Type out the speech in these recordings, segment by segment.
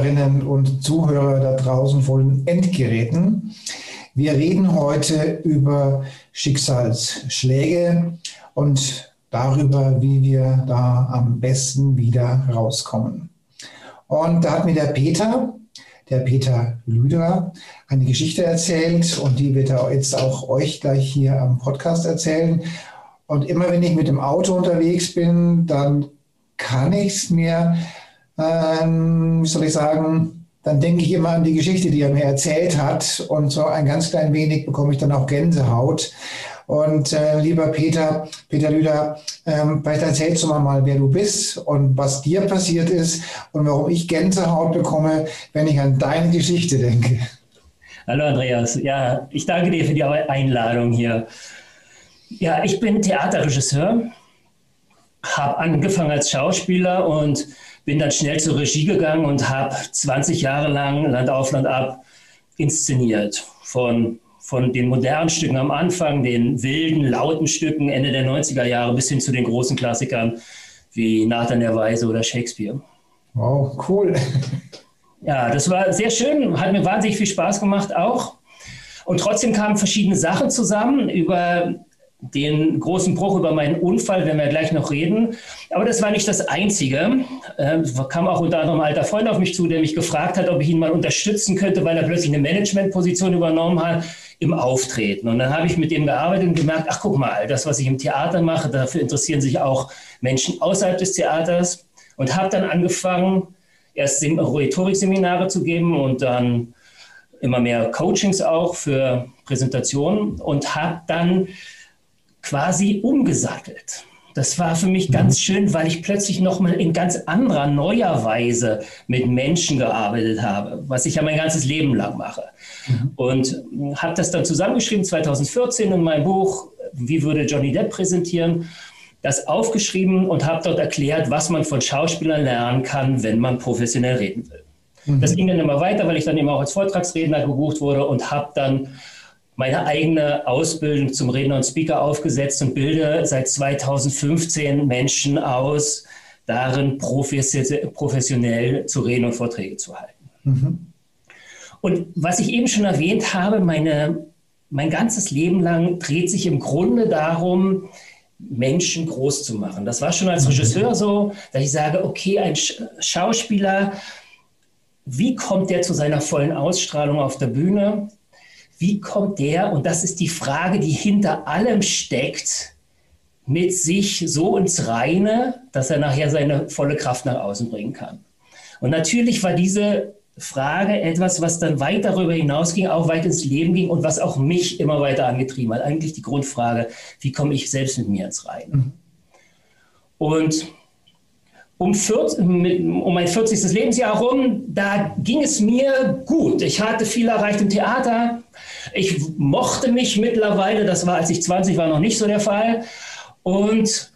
Zuhörerinnen und Zuhörer da draußen vor den Endgeräten. Wir reden heute über Schicksalsschläge und darüber, wie wir da am besten wieder rauskommen. Und da hat mir der Peter, der Peter Lüder, eine Geschichte erzählt und die wird er jetzt auch euch gleich hier am Podcast erzählen. Und immer wenn ich mit dem Auto unterwegs bin, dann kann ich es mir ähm, wie soll ich sagen, dann denke ich immer an die Geschichte, die er mir erzählt hat. Und so ein ganz klein wenig bekomme ich dann auch Gänsehaut. Und äh, lieber Peter, Peter Lüder, ähm, vielleicht erzählst du mal, mal, wer du bist und was dir passiert ist und warum ich Gänsehaut bekomme, wenn ich an deine Geschichte denke. Hallo Andreas, ja, ich danke dir für die Einladung hier. Ja, ich bin Theaterregisseur, habe angefangen als Schauspieler und bin dann schnell zur Regie gegangen und habe 20 Jahre lang Land auf Land ab inszeniert. Von, von den modernen Stücken am Anfang, den wilden, lauten Stücken Ende der 90er Jahre bis hin zu den großen Klassikern wie Nathan der Weise oder Shakespeare. Wow, cool. Ja, das war sehr schön, hat mir wahnsinnig viel Spaß gemacht auch. Und trotzdem kamen verschiedene Sachen zusammen, über den großen Bruch über meinen Unfall, werden wir gleich noch reden. Aber das war nicht das Einzige. Ähm, kam auch unter anderem ein alter Freund auf mich zu, der mich gefragt hat, ob ich ihn mal unterstützen könnte, weil er plötzlich eine Managementposition übernommen hat im Auftreten. Und dann habe ich mit ihm gearbeitet und gemerkt, ach guck mal, das, was ich im Theater mache, dafür interessieren sich auch Menschen außerhalb des Theaters. Und habe dann angefangen, erst Rhetorikseminare zu geben und dann immer mehr Coachings auch für Präsentationen und habe dann quasi umgesattelt. Das war für mich ganz mhm. schön, weil ich plötzlich nochmal in ganz anderer, neuer Weise mit Menschen gearbeitet habe, was ich ja mein ganzes Leben lang mache. Mhm. Und habe das dann zusammengeschrieben 2014 in meinem Buch, wie würde Johnny Depp präsentieren, das aufgeschrieben und habe dort erklärt, was man von Schauspielern lernen kann, wenn man professionell reden will. Mhm. Das ging dann immer weiter, weil ich dann immer auch als Vortragsredner gebucht wurde und habe dann meine eigene Ausbildung zum Redner und Speaker aufgesetzt und bilde seit 2015 Menschen aus, darin professionell zu reden und Vorträge zu halten. Mhm. Und was ich eben schon erwähnt habe, meine, mein ganzes Leben lang dreht sich im Grunde darum, Menschen groß zu machen. Das war schon als mhm. Regisseur so, dass ich sage, okay, ein Schauspieler, wie kommt der zu seiner vollen Ausstrahlung auf der Bühne? Wie kommt der, und das ist die Frage, die hinter allem steckt, mit sich so ins Reine, dass er nachher seine volle Kraft nach außen bringen kann. Und natürlich war diese Frage etwas, was dann weit darüber hinausging, auch weit ins Leben ging und was auch mich immer weiter angetrieben hat. Eigentlich die Grundfrage, wie komme ich selbst mit mir ins Reine? Mhm. Und um, 40, um mein 40. Lebensjahr herum, da ging es mir gut. Ich hatte viel erreicht im Theater. Ich mochte mich mittlerweile, das war, als ich 20 war, noch nicht so der Fall. Und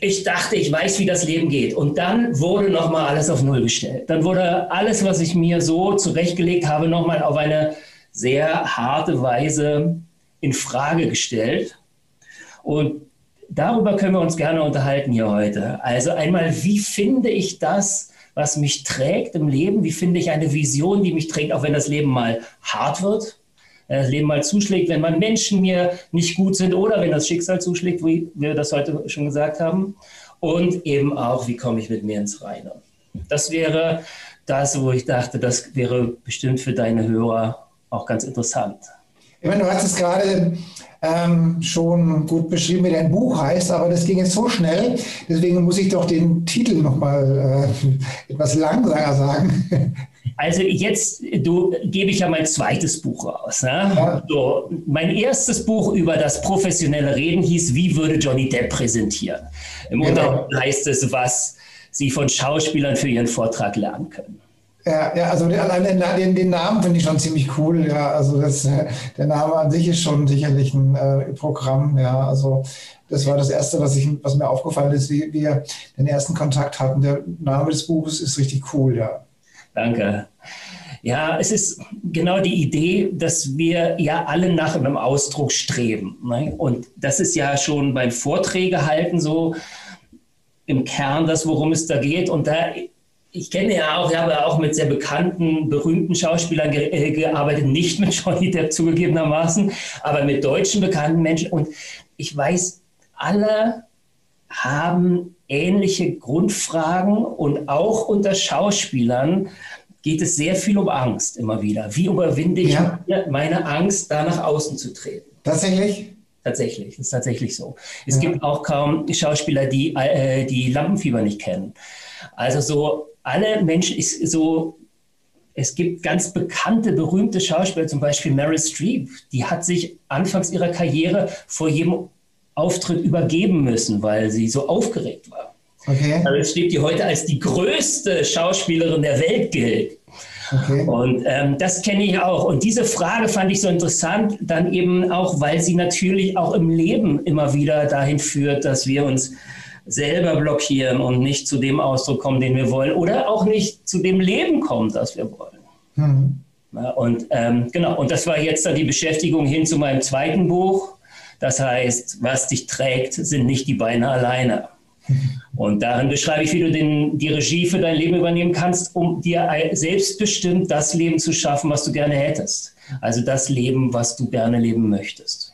ich dachte, ich weiß, wie das Leben geht. Und dann wurde nochmal alles auf Null gestellt. Dann wurde alles, was ich mir so zurechtgelegt habe, nochmal auf eine sehr harte Weise in Frage gestellt. Und darüber können wir uns gerne unterhalten hier heute. Also einmal, wie finde ich das, was mich trägt im Leben? Wie finde ich eine Vision, die mich trägt, auch wenn das Leben mal hart wird? Das Leben mal zuschlägt, wenn mal Menschen mir nicht gut sind oder wenn das Schicksal zuschlägt, wie wir das heute schon gesagt haben. Und eben auch, wie komme ich mit mir ins Reine? Das wäre das, wo ich dachte, das wäre bestimmt für deine Hörer auch ganz interessant. Ich meine, du hast es gerade ähm, schon gut beschrieben, wie dein Buch heißt, aber das ging jetzt so schnell, deswegen muss ich doch den Titel nochmal äh, etwas langsamer sagen. Also jetzt du, gebe ich ja mein zweites Buch raus. Ne? Ja. So, mein erstes Buch über das professionelle Reden hieß, wie würde Johnny Depp präsentieren? Im genau. Untergrund heißt es, was sie von Schauspielern für ihren Vortrag lernen können. Ja, ja also allein den, den, Namen finde ich schon ziemlich cool. Ja, also das, der Name an sich ist schon sicherlich ein äh, Programm. Ja, also das war das Erste, was, ich, was mir aufgefallen ist, wie wir den ersten Kontakt hatten. Der Name des Buches ist richtig cool, ja. Danke. Ja, es ist genau die Idee, dass wir ja alle nach einem Ausdruck streben. Ne? Und das ist ja schon beim Vorträge halten so im Kern das, worum es da geht. Und da, ich kenne ja auch, ich habe ja auch mit sehr bekannten, berühmten Schauspielern ge äh, gearbeitet, nicht mit Johnny Depp zugegebenermaßen, aber mit deutschen bekannten Menschen. Und ich weiß, alle haben ähnliche Grundfragen und auch unter Schauspielern geht es sehr viel um Angst immer wieder. Wie überwinde ich ja. meine Angst, da nach außen zu treten? Tatsächlich? Tatsächlich, das ist tatsächlich so. Es ja. gibt auch kaum Schauspieler, die äh, die Lampenfieber nicht kennen. Also so alle Menschen ist so. Es gibt ganz bekannte, berühmte Schauspieler, zum Beispiel Meryl Streep, die hat sich anfangs ihrer Karriere vor jedem Auftritt übergeben müssen, weil sie so aufgeregt war. Okay. Also Streep, die heute als die größte Schauspielerin der Welt gilt. Okay. Und ähm, das kenne ich auch. Und diese Frage fand ich so interessant, dann eben auch, weil sie natürlich auch im Leben immer wieder dahin führt, dass wir uns selber blockieren und nicht zu dem Ausdruck kommen, den wir wollen, oder auch nicht zu dem Leben kommen, das wir wollen. Mhm. Ja, und ähm, genau, und das war jetzt dann die Beschäftigung hin zu meinem zweiten Buch. Das heißt, was dich trägt, sind nicht die Beine alleine. Und darin beschreibe ich, wie du den, die Regie für dein Leben übernehmen kannst, um dir selbstbestimmt das Leben zu schaffen, was du gerne hättest. Also das Leben, was du gerne leben möchtest.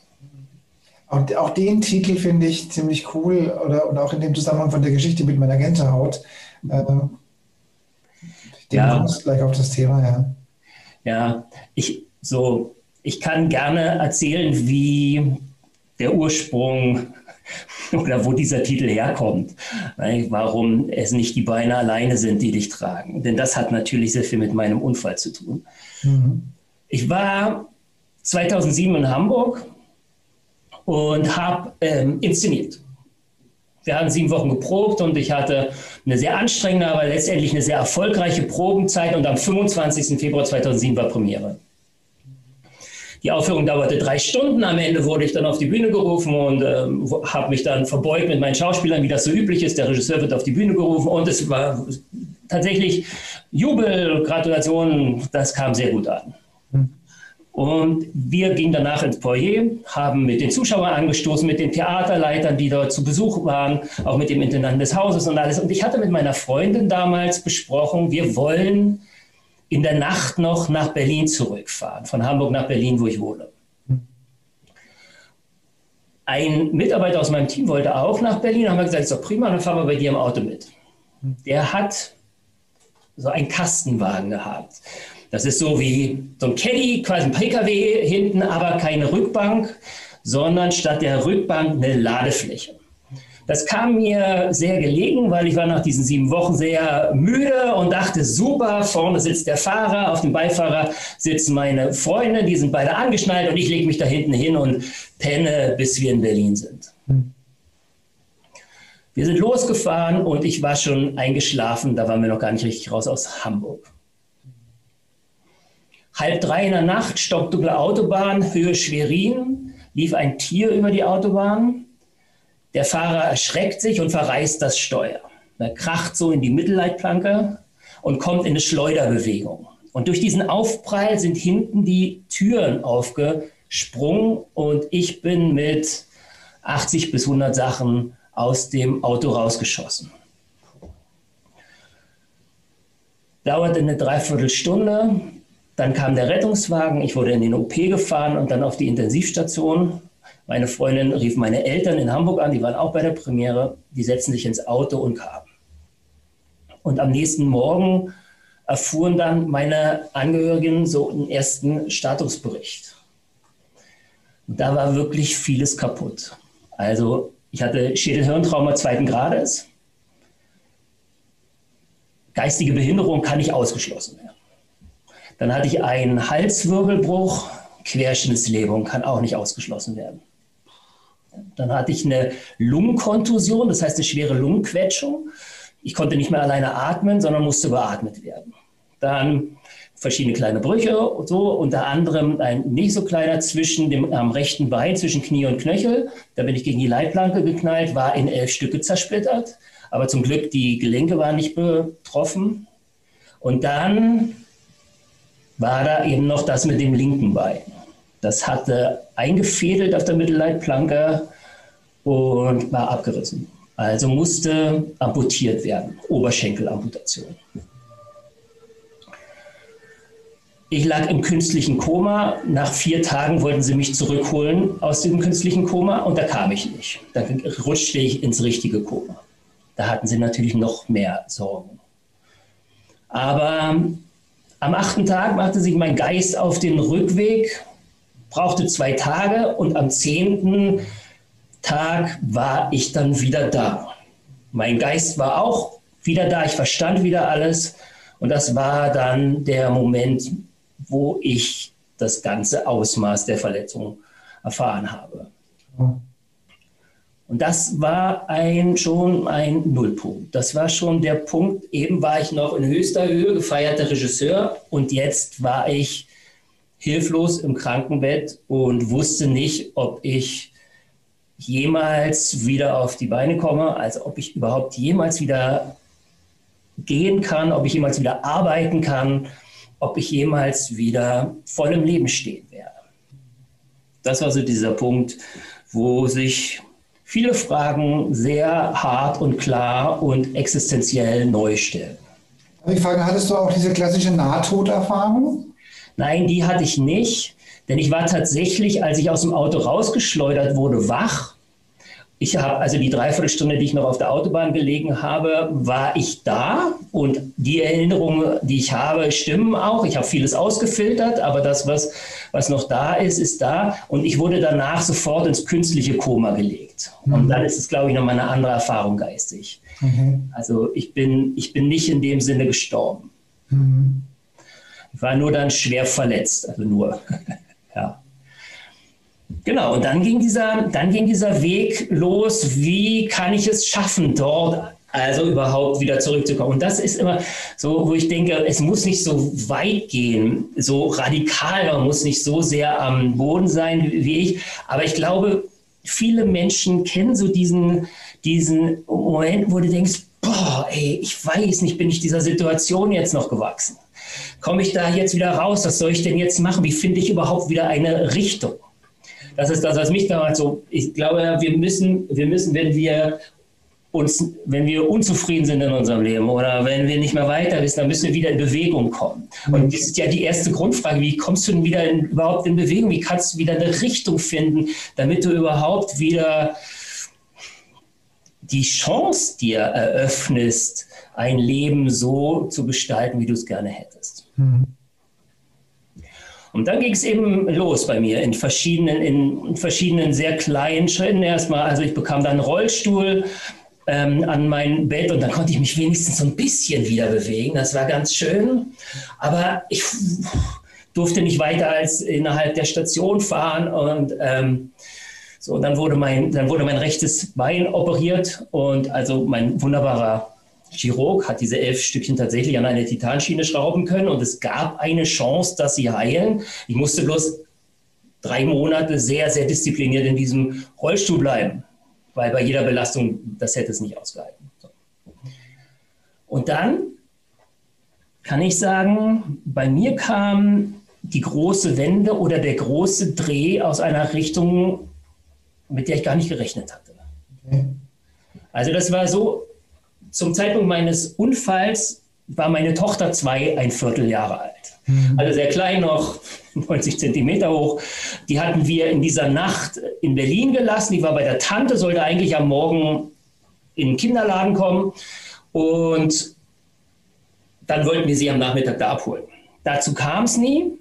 Und auch den Titel finde ich ziemlich cool oder und auch in dem Zusammenhang von der Geschichte mit meiner Gänsehaut. Äh, den ja. kommst gleich auf das Thema, ja. Ja, ich so, ich kann gerne erzählen, wie der Ursprung oder wo dieser Titel herkommt. Warum es nicht die Beine alleine sind, die dich tragen. Denn das hat natürlich sehr viel mit meinem Unfall zu tun. Mhm. Ich war 2007 in Hamburg und habe ähm, inszeniert. Wir hatten sieben Wochen geprobt und ich hatte eine sehr anstrengende, aber letztendlich eine sehr erfolgreiche Probenzeit und am 25. Februar 2007 war Premiere. Die Aufführung dauerte drei Stunden. Am Ende wurde ich dann auf die Bühne gerufen und ähm, habe mich dann verbeugt mit meinen Schauspielern, wie das so üblich ist. Der Regisseur wird auf die Bühne gerufen und es war tatsächlich Jubel, Gratulation. Das kam sehr gut an. Und wir gingen danach ins Foyer, haben mit den Zuschauern angestoßen, mit den Theaterleitern, die dort zu Besuch waren, auch mit dem Intendanten des Hauses und alles. Und ich hatte mit meiner Freundin damals besprochen, wir wollen in der Nacht noch nach Berlin zurückfahren, von Hamburg nach Berlin, wo ich wohne. Ein Mitarbeiter aus meinem Team wollte auch nach Berlin, haben wir gesagt, ist doch prima, dann fahren wir bei dir im Auto mit. Der hat so einen Kastenwagen gehabt. Das ist so wie so ein Caddy, quasi ein PKW hinten, aber keine Rückbank, sondern statt der Rückbank eine Ladefläche. Das kam mir sehr gelegen, weil ich war nach diesen sieben Wochen sehr müde und dachte, super, vorne sitzt der Fahrer, auf dem Beifahrer sitzen meine Freunde, die sind beide angeschnallt und ich lege mich da hinten hin und penne, bis wir in Berlin sind. Hm. Wir sind losgefahren und ich war schon eingeschlafen, da waren wir noch gar nicht richtig raus aus Hamburg. Halb drei in der Nacht, stockdunkle Autobahn, Höhe Schwerin, lief ein Tier über die Autobahn. Der Fahrer erschreckt sich und verreißt das Steuer. Er kracht so in die Mittelleitplanke und kommt in eine Schleuderbewegung. Und durch diesen Aufprall sind hinten die Türen aufgesprungen und ich bin mit 80 bis 100 Sachen aus dem Auto rausgeschossen. Dauerte eine Dreiviertelstunde, dann kam der Rettungswagen, ich wurde in den OP gefahren und dann auf die Intensivstation. Meine Freundin rief meine Eltern in Hamburg an, die waren auch bei der Premiere. Die setzten sich ins Auto und kamen. Und am nächsten Morgen erfuhren dann meine Angehörigen so einen ersten Statusbericht. Und da war wirklich vieles kaputt. Also ich hatte Schädelhirntrauma zweiten Grades. Geistige Behinderung kann nicht ausgeschlossen werden. Dann hatte ich einen Halswirbelbruch, Querschnittslähmung kann auch nicht ausgeschlossen werden. Dann hatte ich eine Lungenkontusion, das heißt eine schwere Lungenquetschung. ich konnte nicht mehr alleine atmen, sondern musste beatmet werden. Dann verschiedene kleine Brüche und so, unter anderem ein nicht so kleiner zwischen dem am rechten Bein, zwischen Knie und Knöchel. Da bin ich gegen die Leitplanke geknallt, war in elf Stücke zersplittert. Aber zum Glück, die Gelenke waren nicht betroffen. Und dann war da eben noch das mit dem linken Bein. Das hatte eingefädelt auf der Mittelleitplanke und war abgerissen. Also musste amputiert werden, Oberschenkelamputation. Ich lag im künstlichen Koma. Nach vier Tagen wollten sie mich zurückholen aus dem künstlichen Koma und da kam ich nicht. Da rutschte ich ins richtige Koma. Da hatten sie natürlich noch mehr Sorgen. Aber am achten Tag machte sich mein Geist auf den Rückweg, brauchte zwei Tage und am zehnten Tag war ich dann wieder da. Mein Geist war auch wieder da, ich verstand wieder alles und das war dann der Moment, wo ich das ganze Ausmaß der Verletzung erfahren habe. Und das war ein, schon ein Nullpunkt. Das war schon der Punkt. Eben war ich noch in höchster Höhe gefeierter Regisseur und jetzt war ich hilflos im Krankenbett und wusste nicht, ob ich jemals wieder auf die Beine komme, also ob ich überhaupt jemals wieder gehen kann, ob ich jemals wieder arbeiten kann, ob ich jemals wieder voll im Leben stehen werde. Das war so dieser Punkt, wo sich viele Fragen sehr hart und klar und existenziell neu stellen. Ich frage, hattest du auch diese klassische Nahtoderfahrung? Nein, die hatte ich nicht, denn ich war tatsächlich, als ich aus dem Auto rausgeschleudert wurde, wach ich habe also die Dreiviertelstunde, die ich noch auf der Autobahn gelegen habe, war ich da und die Erinnerungen, die ich habe, stimmen auch. Ich habe vieles ausgefiltert, aber das, was, was noch da ist, ist da. Und ich wurde danach sofort ins künstliche Koma gelegt. Mhm. Und dann ist es, glaube ich, nochmal eine andere Erfahrung geistig. Mhm. Also ich bin, ich bin nicht in dem Sinne gestorben. Mhm. War nur dann schwer verletzt, also nur. ja. Genau, und dann ging, dieser, dann ging dieser Weg los, wie kann ich es schaffen, dort also überhaupt wieder zurückzukommen. Und das ist immer so, wo ich denke, es muss nicht so weit gehen, so radikal, man muss nicht so sehr am Boden sein wie ich. Aber ich glaube, viele Menschen kennen so diesen, diesen Moment, wo du denkst, boah, ey, ich weiß nicht, bin ich dieser Situation jetzt noch gewachsen? Komme ich da jetzt wieder raus? Was soll ich denn jetzt machen? Wie finde ich überhaupt wieder eine Richtung? Das ist das, was mich damals so, ich glaube, wir müssen, wir müssen, wenn wir uns, wenn wir unzufrieden sind in unserem Leben oder wenn wir nicht mehr weiter wissen, dann müssen wir wieder in Bewegung kommen. Und das ist ja die erste Grundfrage, wie kommst du denn wieder in, überhaupt in Bewegung? Wie kannst du wieder eine Richtung finden, damit du überhaupt wieder die Chance dir eröffnest, ein Leben so zu gestalten, wie du es gerne hättest. Mhm. Und dann ging es eben los bei mir in verschiedenen, in verschiedenen sehr kleinen Schritten erstmal. Also ich bekam dann einen Rollstuhl ähm, an mein Bett und dann konnte ich mich wenigstens so ein bisschen wieder bewegen. Das war ganz schön. Aber ich durfte nicht weiter als innerhalb der Station fahren und ähm, so, dann wurde mein, dann wurde mein rechtes Bein operiert und also mein wunderbarer Chirurg hat diese elf Stückchen tatsächlich an eine Titanschiene schrauben können und es gab eine Chance, dass sie heilen. Ich musste bloß drei Monate sehr, sehr diszipliniert in diesem Rollstuhl bleiben, weil bei jeder Belastung, das hätte es nicht ausgehalten. So. Und dann kann ich sagen, bei mir kam die große Wende oder der große Dreh aus einer Richtung, mit der ich gar nicht gerechnet hatte. Okay. Also das war so, zum Zeitpunkt meines Unfalls war meine Tochter zwei, ein Vierteljahre alt. Mhm. Also sehr klein noch, 90 Zentimeter hoch. Die hatten wir in dieser Nacht in Berlin gelassen. Die war bei der Tante, sollte eigentlich am Morgen in den Kinderladen kommen. Und dann wollten wir sie am Nachmittag da abholen. Dazu kam es nie.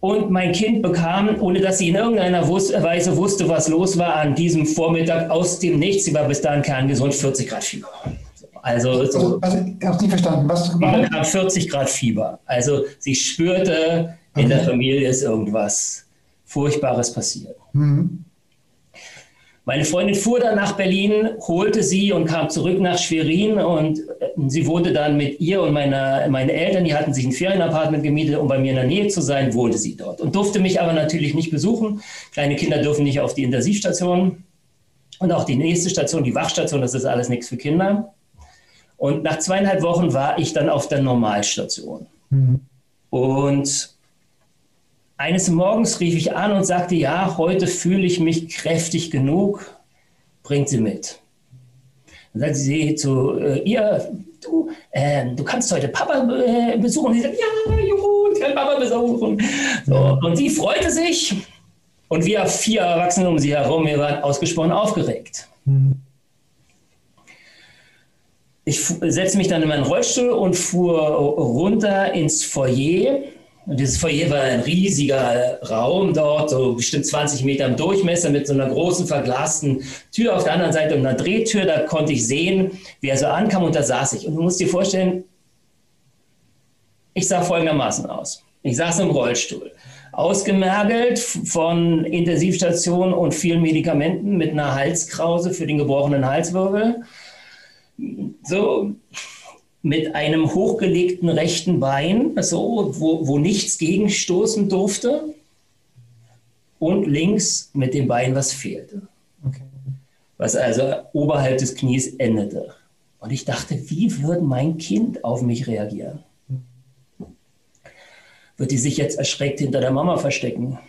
Und mein Kind bekam, ohne dass sie in irgendeiner Weise wusste, was los war, an diesem Vormittag aus dem Nichts, sie war bis dahin kerngesund, 40 Grad Fieber. Also, so, also, ich habe nicht verstanden. Was sie bekam 40 Grad Fieber. Also sie spürte, in der Familie ist irgendwas Furchtbares passiert. Mhm. Meine Freundin fuhr dann nach Berlin, holte sie und kam zurück nach Schwerin und äh, sie wohnte dann mit ihr und meiner, meine Eltern, die hatten sich ein Ferienapartment gemietet, um bei mir in der Nähe zu sein, wohnte sie dort und durfte mich aber natürlich nicht besuchen. Kleine Kinder dürfen nicht auf die Intensivstation und auch die nächste Station, die Wachstation, das ist alles nichts für Kinder. Und nach zweieinhalb Wochen war ich dann auf der Normalstation. Mhm. Und eines Morgens rief ich an und sagte, ja, heute fühle ich mich kräftig genug, bringt sie mit. Dann sagte sie zu äh, ihr, du, äh, du kannst heute Papa äh, besuchen. Sie sagt, ja, juhu, ich kann Papa besuchen. So, und sie freute sich und wir vier Erwachsene um sie herum, wir waren ausgesprochen aufgeregt. Ich setzte mich dann in meinen Rollstuhl und fuhr runter ins Foyer und dieses Foyer war ein riesiger Raum dort, so bestimmt 20 Meter im Durchmesser mit so einer großen verglasten Tür auf der anderen Seite und einer Drehtür. Da konnte ich sehen, wie er so ankam und da saß ich. Und du musst dir vorstellen, ich sah folgendermaßen aus. Ich saß im Rollstuhl, ausgemergelt von Intensivstation und vielen Medikamenten mit einer Halskrause für den gebrochenen Halswirbel. So mit einem hochgelegten rechten Bein, so, wo, wo nichts gegenstoßen durfte, und links mit dem Bein, was fehlte. Okay. Was also oberhalb des Knies endete. Und ich dachte, wie würde mein Kind auf mich reagieren? Wird die sich jetzt erschreckt hinter der Mama verstecken?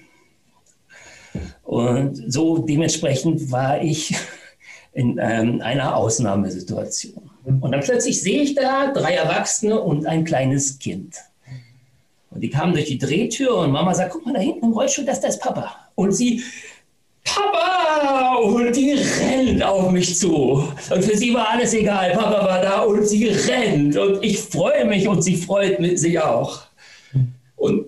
Und so dementsprechend war ich in ähm, einer Ausnahmesituation. Und dann plötzlich sehe ich da drei Erwachsene und ein kleines Kind. Und die kamen durch die Drehtür und Mama sagt, guck mal da hinten im Rollstuhl, das, das ist Papa. Und sie, Papa! Und die rennt auf mich zu. Und für sie war alles egal. Papa war da und sie rennt. Und ich freue mich und sie freut sich auch. Und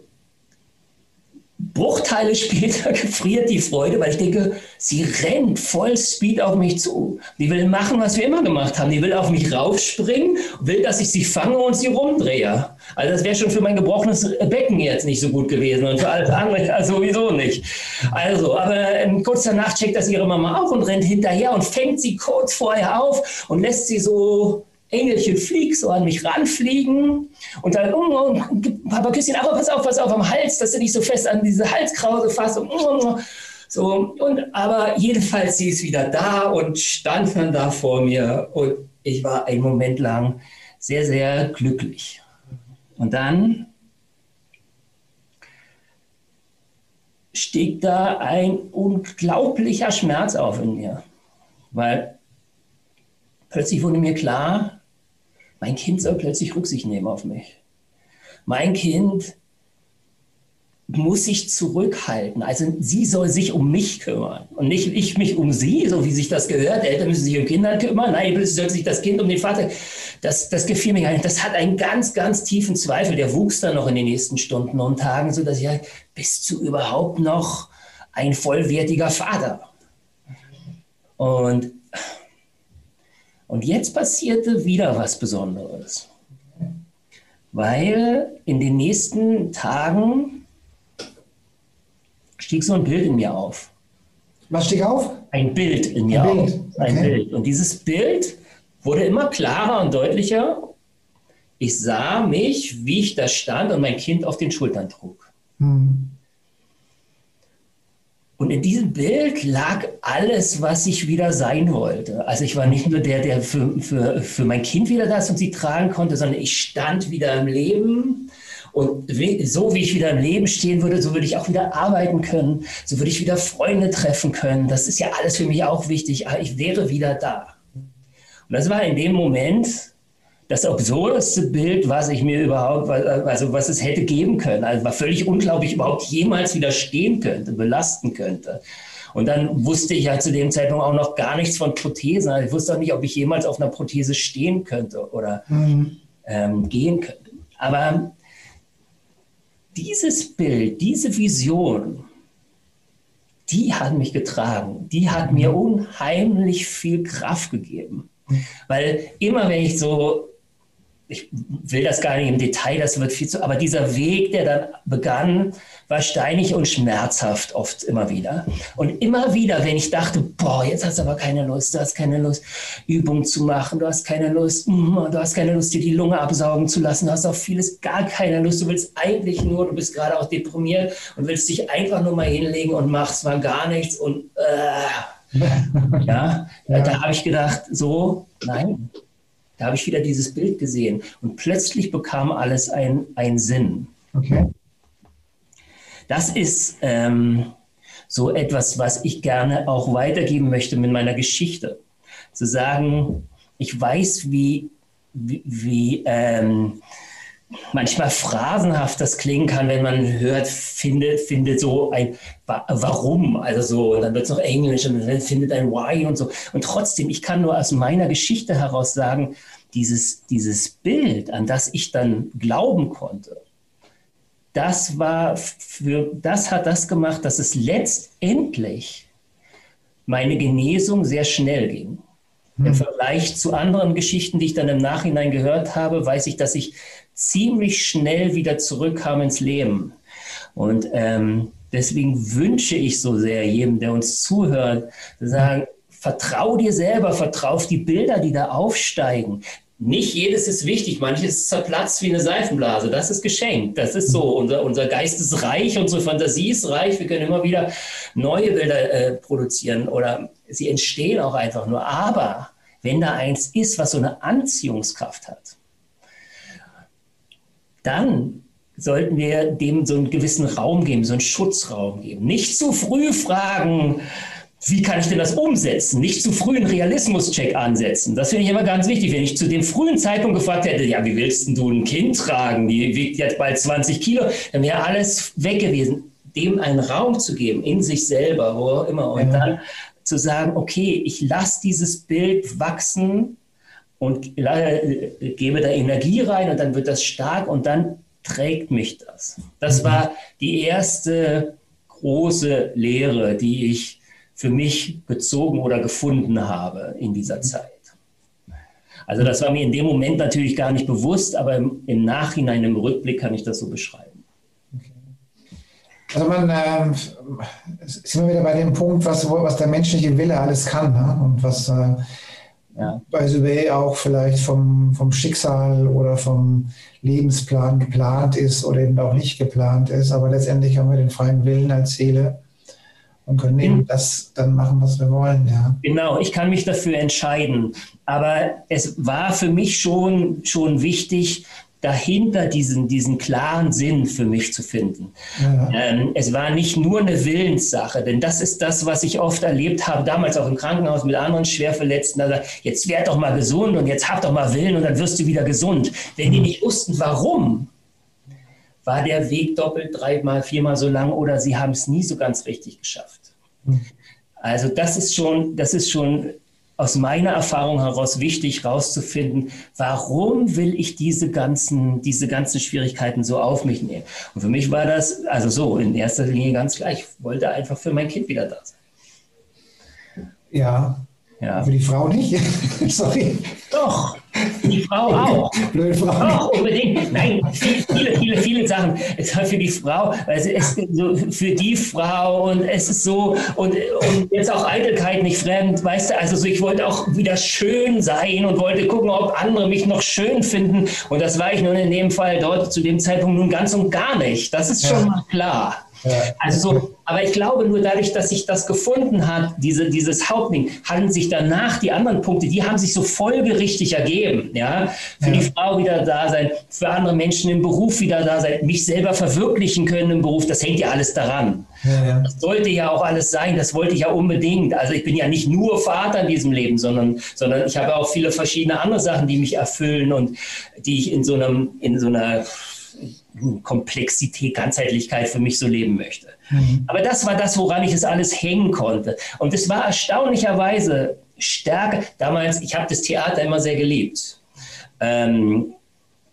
Bruchteile später gefriert die Freude, weil ich denke, sie rennt voll Speed auf mich zu. Die will machen, was wir immer gemacht haben. Die will auf mich raufspringen, will, dass ich sie fange und sie rumdrehe. Also das wäre schon für mein gebrochenes Becken jetzt nicht so gut gewesen und für alles andere sowieso nicht. Also, aber ähm, kurz danach checkt das ihre Mama auch und rennt hinterher und fängt sie kurz vorher auf und lässt sie so Engelchen flieg so an mich ranfliegen und dann, um, um, Papa Küsschen, aber pass auf, pass auf am Hals, dass du nicht so fest an diese Halskrause fasst. Und, um, so, und, aber jedenfalls, sie ist wieder da und stand dann da vor mir und ich war einen Moment lang sehr, sehr glücklich. Und dann stieg da ein unglaublicher Schmerz auf in mir, weil plötzlich wurde mir klar, mein Kind soll plötzlich Rücksicht nehmen auf mich. Mein Kind muss sich zurückhalten. Also sie soll sich um mich kümmern und nicht ich mich um sie, so wie sich das gehört. Eltern müssen sich um Kinder kümmern. Nein, plötzlich soll sich das Kind um den Vater. Das, das gefiel mir gar nicht. Das hat einen ganz, ganz tiefen Zweifel. Der wuchs dann noch in den nächsten Stunden und Tagen, so dass ich halt, bist du überhaupt noch ein vollwertiger Vater? Und und jetzt passierte wieder was Besonderes, weil in den nächsten Tagen stieg so ein Bild in mir auf. Was stieg auf? Ein Bild in mir ein Bild. auf. Ein okay. Bild. Und dieses Bild wurde immer klarer und deutlicher. Ich sah mich, wie ich da stand und mein Kind auf den Schultern trug. Hm. Und in diesem Bild lag alles, was ich wieder sein wollte. Also ich war nicht nur der, der für, für, für mein Kind wieder da ist und sie tragen konnte, sondern ich stand wieder im Leben. Und so wie ich wieder im Leben stehen würde, so würde ich auch wieder arbeiten können. So würde ich wieder Freunde treffen können. Das ist ja alles für mich auch wichtig. Ich wäre wieder da. Und das war in dem Moment das absurdeste Bild, was ich mir überhaupt, also was es hätte geben können. Also war völlig unglaublich, überhaupt jemals widerstehen könnte, belasten könnte. Und dann wusste ich ja zu dem Zeitpunkt auch noch gar nichts von Prothesen. Also ich wusste auch nicht, ob ich jemals auf einer Prothese stehen könnte oder mhm. ähm, gehen könnte. Aber dieses Bild, diese Vision, die hat mich getragen. Die hat mir unheimlich viel Kraft gegeben. Mhm. Weil immer wenn ich so ich will das gar nicht im Detail, das wird viel zu, aber dieser Weg, der dann begann, war steinig und schmerzhaft oft immer wieder. Und immer wieder, wenn ich dachte, boah, jetzt hast du aber keine Lust, du hast keine Lust, Übungen zu machen, du hast keine Lust, mm, du hast keine Lust, dir die Lunge absaugen zu lassen, du hast auf vieles gar keine Lust, du willst eigentlich nur, du bist gerade auch deprimiert und willst dich einfach nur mal hinlegen und machst mal gar nichts und äh, ja, ja, da habe ich gedacht, so, nein, da habe ich wieder dieses Bild gesehen und plötzlich bekam alles einen Sinn. Okay. Das ist ähm, so etwas, was ich gerne auch weitergeben möchte mit meiner Geschichte. Zu sagen, ich weiß, wie, wie, wie ähm, manchmal phrasenhaft das klingen kann, wenn man hört, findet, findet so ein Warum, also so, und dann wird es noch Englisch und dann findet ein Why und so. Und trotzdem, ich kann nur aus meiner Geschichte heraus sagen, dieses, dieses Bild, an das ich dann glauben konnte, das war für, das hat das gemacht, dass es letztendlich meine Genesung sehr schnell ging. Hm. Im Vergleich zu anderen Geschichten, die ich dann im Nachhinein gehört habe, weiß ich, dass ich ziemlich schnell wieder zurückkam ins Leben. Und ähm, deswegen wünsche ich so sehr jedem, der uns zuhört, zu sagen, vertrau dir selber, vertrau auf die Bilder, die da aufsteigen. Nicht jedes ist wichtig, manches zerplatzt wie eine Seifenblase. Das ist geschenkt. Das ist so. Unser, unser Geist ist reich, unsere Fantasie ist reich. Wir können immer wieder neue Bilder äh, produzieren oder sie entstehen auch einfach nur. Aber wenn da eins ist, was so eine Anziehungskraft hat, dann sollten wir dem so einen gewissen Raum geben, so einen Schutzraum geben. Nicht zu früh fragen, wie kann ich denn das umsetzen? Nicht zu früh einen Realismuscheck ansetzen. Das finde ich immer ganz wichtig. Wenn ich zu dem frühen Zeitpunkt gefragt hätte, ja, wie willst du ein Kind tragen? Die wiegt jetzt bald 20 Kilo, dann wäre alles weg gewesen. Dem einen Raum zu geben, in sich selber, wo auch immer. Und ja. dann zu sagen, okay, ich lasse dieses Bild wachsen und gebe da Energie rein und dann wird das stark und dann trägt mich das. Das mhm. war die erste große Lehre, die ich für mich bezogen oder gefunden habe in dieser mhm. Zeit. Also das war mir in dem Moment natürlich gar nicht bewusst, aber im, im Nachhinein, im Rückblick kann ich das so beschreiben. Also man äh, ist immer wieder bei dem Punkt, was, was der menschliche Wille alles kann ne? und was äh, ja. bei Subey auch vielleicht vom, vom Schicksal oder vom Lebensplan geplant ist oder eben auch nicht geplant ist. Aber letztendlich haben wir den freien Willen als Seele und können eben das dann machen, was wir wollen. Ja. Genau, ich kann mich dafür entscheiden. Aber es war für mich schon, schon wichtig, dahinter diesen, diesen klaren Sinn für mich zu finden. Ja. Ähm, es war nicht nur eine Willenssache, denn das ist das, was ich oft erlebt habe, damals auch im Krankenhaus mit anderen Schwerverletzten. Also jetzt werd doch mal gesund und jetzt hab doch mal Willen und dann wirst du wieder gesund. Wenn die nicht wussten, warum, war der Weg doppelt, dreimal, viermal so lang oder sie haben es nie so ganz richtig geschafft. Also das ist schon, das ist schon aus meiner Erfahrung heraus wichtig herauszufinden, warum will ich diese ganzen, diese ganzen Schwierigkeiten so auf mich nehmen. Und für mich war das also so in erster Linie ganz gleich. Ich wollte einfach für mein Kind wieder da sein. Ja. ja. Für die Frau nicht? Sorry. Doch. Die Frau auch. Blöde Frau. Auch unbedingt. Nein, viele, viele, viele Sachen. Es war für die Frau, also es ist so für die Frau und es ist so und, und jetzt auch Eitelkeit nicht fremd, weißt du, also so, ich wollte auch wieder schön sein und wollte gucken, ob andere mich noch schön finden und das war ich nun in dem Fall dort zu dem Zeitpunkt nun ganz und gar nicht. Das ist schon ja. mal klar. Also so, aber ich glaube nur dadurch, dass sich das gefunden hat, diese, dieses Hauptding, haben sich danach die anderen Punkte, die haben sich so folgerichtig ergeben. Ja? Für ja. die Frau wieder da sein, für andere Menschen im Beruf wieder da sein, mich selber verwirklichen können im Beruf, das hängt ja alles daran. Ja, ja. Das sollte ja auch alles sein, das wollte ich ja unbedingt. Also ich bin ja nicht nur Vater in diesem Leben, sondern, sondern ich habe auch viele verschiedene andere Sachen, die mich erfüllen und die ich in so einem, in so einer Komplexität, Ganzheitlichkeit für mich so leben möchte. Mhm. Aber das war das, woran ich es alles hängen konnte. Und es war erstaunlicherweise stärker. Damals, ich habe das Theater immer sehr geliebt. Ähm,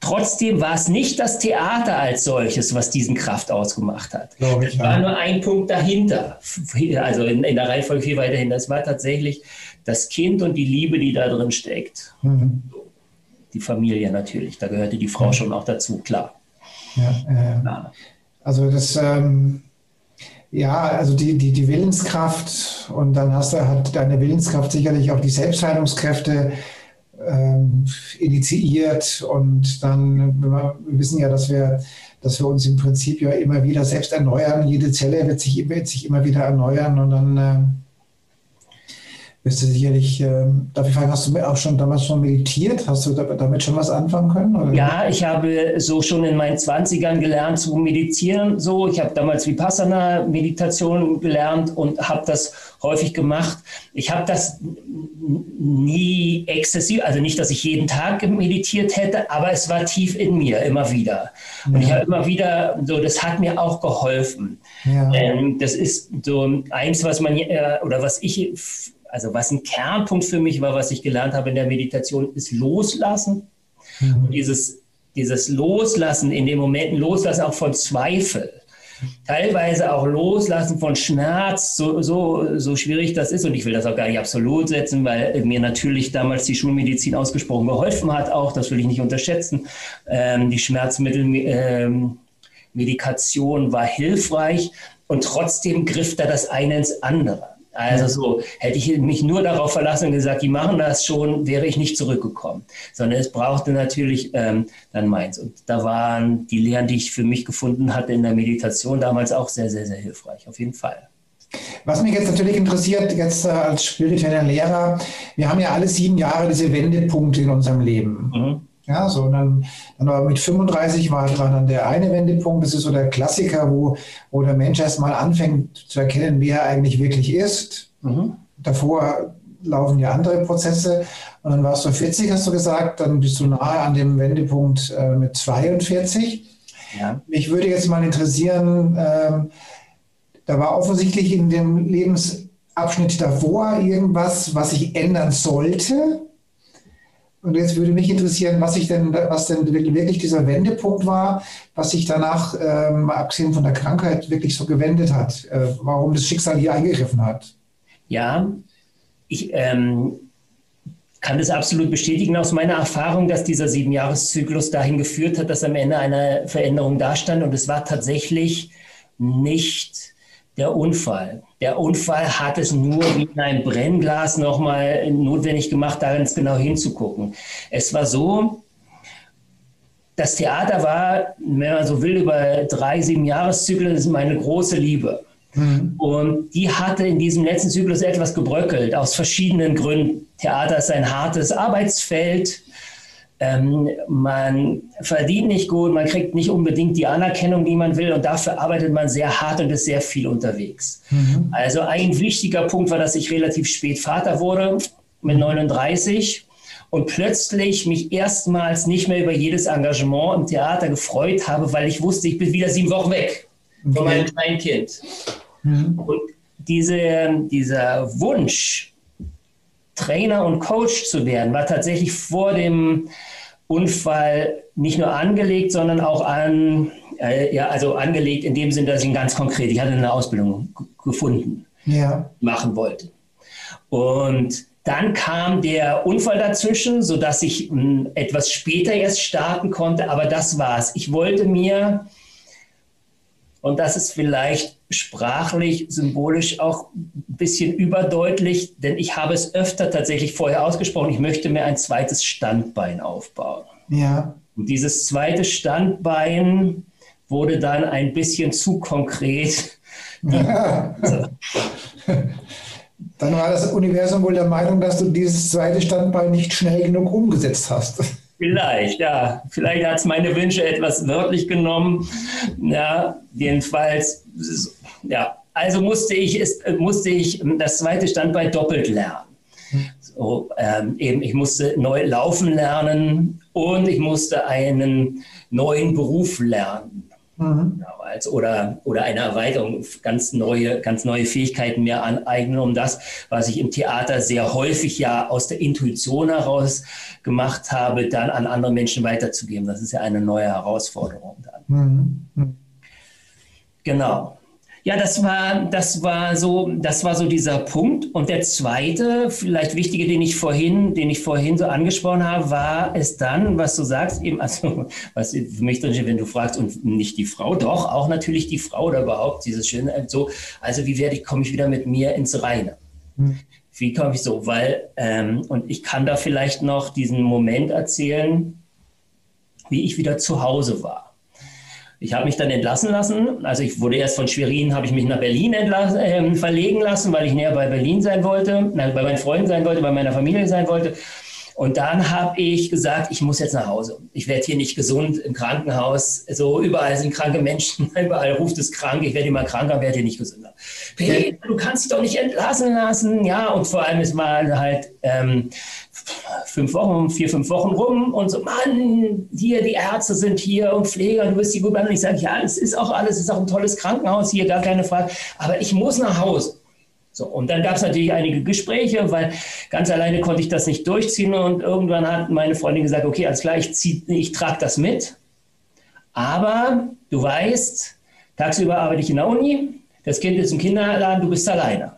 trotzdem war es nicht das Theater als solches, was diesen Kraft ausgemacht hat. Es war nur ein Punkt dahinter, also in, in der Reihenfolge viel weiter hin. Das war tatsächlich das Kind und die Liebe, die da drin steckt. Mhm die Familie natürlich. Da gehörte die Frau schon auch dazu, klar. Ja, äh, also das, ähm, ja, also die, die, die Willenskraft und dann hast du, hat deine Willenskraft sicherlich auch die Selbstheilungskräfte ähm, initiiert und dann, wir wissen ja, dass wir, dass wir uns im Prinzip ja immer wieder selbst erneuern. Jede Zelle wird sich, wird sich immer wieder erneuern und dann wirst du sicherlich, äh, darf ich fragen, hast du auch schon damals schon meditiert? Hast du damit schon was anfangen können? Oder? Ja, ich habe so schon in meinen 20ern gelernt zu meditieren. So, ich habe damals Vipassana-Meditation gelernt und habe das häufig gemacht. Ich habe das nie exzessiv, also nicht, dass ich jeden Tag meditiert hätte, aber es war tief in mir, immer wieder. Und ja. ich habe immer wieder, so, das hat mir auch geholfen. Ja. Ähm, das ist so eins, was man, äh, oder was ich also was ein Kernpunkt für mich war, was ich gelernt habe in der Meditation, ist Loslassen. Mhm. Und dieses, dieses Loslassen, in den Momenten Loslassen auch von Zweifel. Teilweise auch Loslassen von Schmerz, so, so, so schwierig das ist. Und ich will das auch gar nicht absolut setzen, weil mir natürlich damals die Schulmedizin ausgesprochen geholfen hat. Auch das will ich nicht unterschätzen. Ähm, die Schmerzmittelmedikation ähm, war hilfreich und trotzdem griff da das eine ins andere. Also so, hätte ich mich nur darauf verlassen und gesagt, die machen das schon, wäre ich nicht zurückgekommen. Sondern es brauchte natürlich ähm, dann meins. Und da waren die Lehren, die ich für mich gefunden hatte in der Meditation damals auch sehr, sehr, sehr hilfreich, auf jeden Fall. Was mich jetzt natürlich interessiert, jetzt äh, als spiritueller Lehrer, wir haben ja alle sieben Jahre diese Wendepunkte in unserem Leben. Mhm. Ja, so, und dann, dann aber mit 35 war, war dann der eine Wendepunkt, das ist so der Klassiker, wo, wo der Mensch erstmal anfängt zu erkennen, wer er eigentlich wirklich ist. Mhm. Davor laufen ja andere Prozesse. Und dann warst du 40, hast du gesagt, dann bist du nahe an dem Wendepunkt äh, mit 42. Ja. Mich würde jetzt mal interessieren, ähm, da war offensichtlich in dem Lebensabschnitt davor irgendwas, was sich ändern sollte. Und jetzt würde mich interessieren, was sich denn, was denn wirklich dieser Wendepunkt war, was sich danach, ähm, abgesehen von der Krankheit, wirklich so gewendet hat, äh, warum das Schicksal hier eingegriffen hat. Ja, ich ähm, kann das absolut bestätigen aus meiner Erfahrung, dass dieser Siebenjahreszyklus dahin geführt hat, dass am Ende eine Veränderung dastand. Und es war tatsächlich nicht der Unfall. Der Unfall hat es nur wie in einem Brennglas nochmal notwendig gemacht, da ganz genau hinzugucken. Es war so, das Theater war, wenn man so will, über drei, sieben Jahreszyklen meine große Liebe. Mhm. Und die hatte in diesem letzten Zyklus etwas gebröckelt, aus verschiedenen Gründen. Theater ist ein hartes Arbeitsfeld. Ähm, man verdient nicht gut, man kriegt nicht unbedingt die Anerkennung, die man will und dafür arbeitet man sehr hart und ist sehr viel unterwegs. Mhm. Also ein wichtiger Punkt war, dass ich relativ spät Vater wurde, mit 39 und plötzlich mich erstmals nicht mehr über jedes Engagement im Theater gefreut habe, weil ich wusste, ich bin wieder sieben Wochen weg von meinem kleinen Kind. Mhm. Und diese, dieser Wunsch, Trainer und Coach zu werden, war tatsächlich vor dem Unfall nicht nur angelegt, sondern auch an, äh, ja, also angelegt in dem Sinne, dass ich ihn ganz konkret, ich hatte eine Ausbildung gefunden, ja. machen wollte. Und dann kam der Unfall dazwischen, sodass ich mh, hm, etwas später erst starten konnte, aber das war's. Ich wollte mir und das ist vielleicht sprachlich, symbolisch auch ein bisschen überdeutlich, denn ich habe es öfter tatsächlich vorher ausgesprochen, ich möchte mir ein zweites Standbein aufbauen. Ja. Und dieses zweite Standbein wurde dann ein bisschen zu konkret. Ja. Dann war das Universum wohl der Meinung, dass du dieses zweite Standbein nicht schnell genug umgesetzt hast. Vielleicht, ja. Vielleicht hat es meine Wünsche etwas wörtlich genommen. Ja, jedenfalls, ja. Also musste ich, musste ich das zweite Standbein doppelt lernen. So, ähm, eben, ich musste neu laufen lernen und ich musste einen neuen Beruf lernen. Mhm. Ja, als, oder, oder eine Erweiterung, ganz neue, ganz neue Fähigkeiten mehr aneignen, um das, was ich im Theater sehr häufig ja aus der Intuition heraus gemacht habe, dann an andere Menschen weiterzugeben. Das ist ja eine neue Herausforderung dann. Mhm. Mhm. Genau. Ja, das war, das war so, das war so dieser Punkt. Und der zweite, vielleicht wichtige, den ich vorhin, den ich vorhin so angesprochen habe, war es dann, was du sagst, eben, also, was für mich drin wenn du fragst, und nicht die Frau, doch, auch natürlich die Frau oder überhaupt dieses schöne, so, also wie werde ich, komme ich wieder mit mir ins Reine? Hm. Wie komme ich so? Weil, ähm, und ich kann da vielleicht noch diesen Moment erzählen, wie ich wieder zu Hause war. Ich habe mich dann entlassen lassen. Also ich wurde erst von Schwerin, habe ich mich nach Berlin äh, verlegen lassen, weil ich näher bei Berlin sein wollte, bei meinen Freunden sein wollte, bei meiner Familie sein wollte. Und dann habe ich gesagt, ich muss jetzt nach Hause. Ich werde hier nicht gesund im Krankenhaus. So überall sind kranke Menschen, überall ruft es krank. Ich werde immer kranker, werde hier nicht gesünder. Peter, du kannst dich doch nicht entlassen lassen. Ja, und vor allem ist mal halt ähm, fünf Wochen, vier, fünf Wochen rum und so, Mann, hier, die Ärzte sind hier und Pfleger, du wirst die gut behandeln. Ich sage, ja, es ist auch alles, es ist auch ein tolles Krankenhaus hier, gar keine Frage. Aber ich muss nach Hause. So, und dann gab es natürlich einige Gespräche, weil ganz alleine konnte ich das nicht durchziehen. Und irgendwann hat meine Freundin gesagt, okay, alles klar, ich, ich trage das mit. Aber du weißt, tagsüber arbeite ich in der Uni, das Kind ist im Kinderladen, du bist alleine.